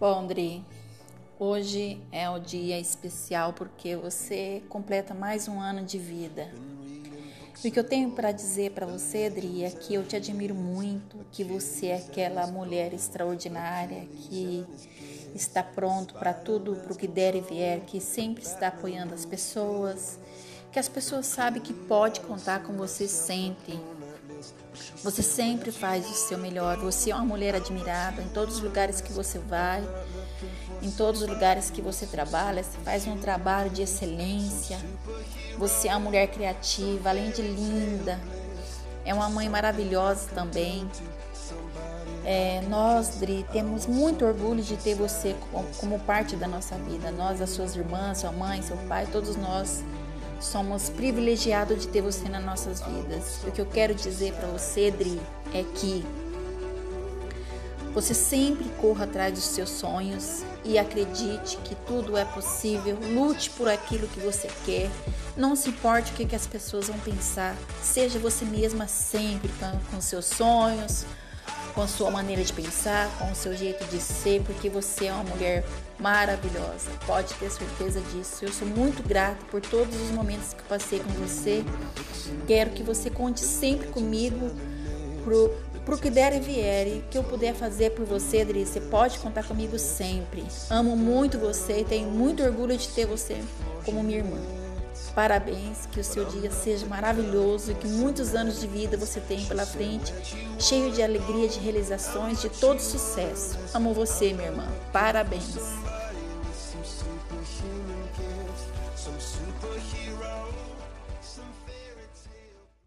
Bom, Dri, hoje é o dia especial porque você completa mais um ano de vida. E o que eu tenho para dizer para você, Dri, é que eu te admiro muito, que você é aquela mulher extraordinária que está pronto para tudo, para o que der e vier, que sempre está apoiando as pessoas, que as pessoas sabem que pode contar com você sempre você sempre faz o seu melhor. Você é uma mulher admirável em todos os lugares que você vai, em todos os lugares que você trabalha. Você faz um trabalho de excelência. Você é uma mulher criativa, além de linda. É uma mãe maravilhosa também. É, nós, Dri, temos muito orgulho de ter você como, como parte da nossa vida. Nós, as suas irmãs, sua mãe, seu pai, todos nós Somos privilegiados de ter você nas nossas vidas. O que eu quero dizer para você, Dri, é que você sempre corra atrás dos seus sonhos e acredite que tudo é possível. Lute por aquilo que você quer. Não se importe o que, as pessoas vão pensar. Seja você mesma sempre com seus sonhos, com a sua maneira de pensar, com o seu jeito de ser, porque você é uma mulher maravilhosa. Pode ter certeza disso. Eu sou muito grata por todos os momentos que passei com você. Quero que você conte sempre comigo pro, pro que der e vier. E que eu puder fazer por você, Adri, você pode contar comigo sempre. Amo muito você e tenho muito orgulho de ter você como minha irmã. Parabéns, que o seu dia seja maravilhoso e que muitos anos de vida você tenha pela frente, cheio de alegria, de realizações, de todo sucesso. Amo você, minha irmã. Parabéns.